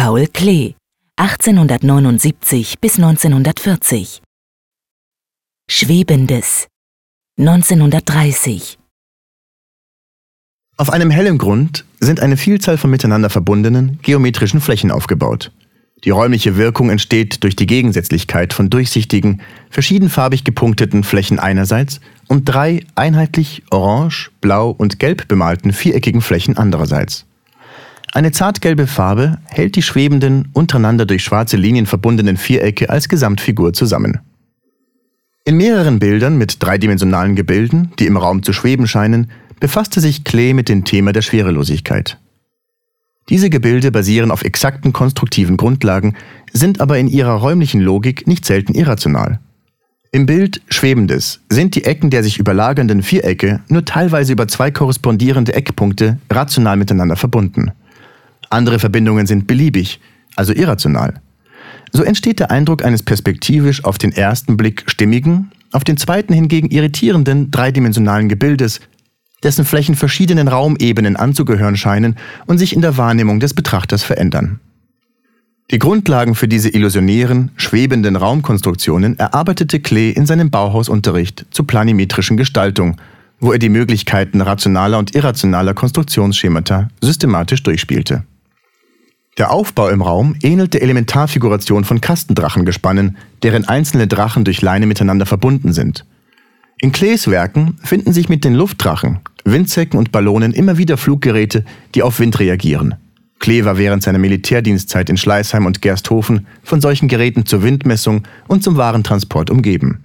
Paul Klee, 1879 bis 1940. Schwebendes, 1930. Auf einem hellen Grund sind eine Vielzahl von miteinander verbundenen geometrischen Flächen aufgebaut. Die räumliche Wirkung entsteht durch die Gegensätzlichkeit von durchsichtigen, verschiedenfarbig gepunkteten Flächen einerseits und drei einheitlich orange, blau und gelb bemalten viereckigen Flächen andererseits. Eine zartgelbe Farbe hält die schwebenden, untereinander durch schwarze Linien verbundenen Vierecke als Gesamtfigur zusammen. In mehreren Bildern mit dreidimensionalen Gebilden, die im Raum zu schweben scheinen, befasste sich Klee mit dem Thema der Schwerelosigkeit. Diese Gebilde basieren auf exakten konstruktiven Grundlagen, sind aber in ihrer räumlichen Logik nicht selten irrational. Im Bild Schwebendes sind die Ecken der sich überlagernden Vierecke nur teilweise über zwei korrespondierende Eckpunkte rational miteinander verbunden. Andere Verbindungen sind beliebig, also irrational. So entsteht der Eindruck eines perspektivisch auf den ersten Blick stimmigen, auf den zweiten hingegen irritierenden dreidimensionalen Gebildes, dessen Flächen verschiedenen Raumebenen anzugehören scheinen und sich in der Wahrnehmung des Betrachters verändern. Die Grundlagen für diese illusionären, schwebenden Raumkonstruktionen erarbeitete Klee in seinem Bauhausunterricht zur planimetrischen Gestaltung, wo er die Möglichkeiten rationaler und irrationaler Konstruktionsschemata systematisch durchspielte. Der Aufbau im Raum ähnelt der Elementarfiguration von Kastendrachengespannen, deren einzelne Drachen durch Leine miteinander verbunden sind – in Klees Werken finden sich mit den Luftdrachen, Windsäcken und Ballonen immer wieder Fluggeräte, die auf Wind reagieren. Klee war während seiner Militärdienstzeit in Schleißheim und Gersthofen von solchen Geräten zur Windmessung und zum Warentransport umgeben.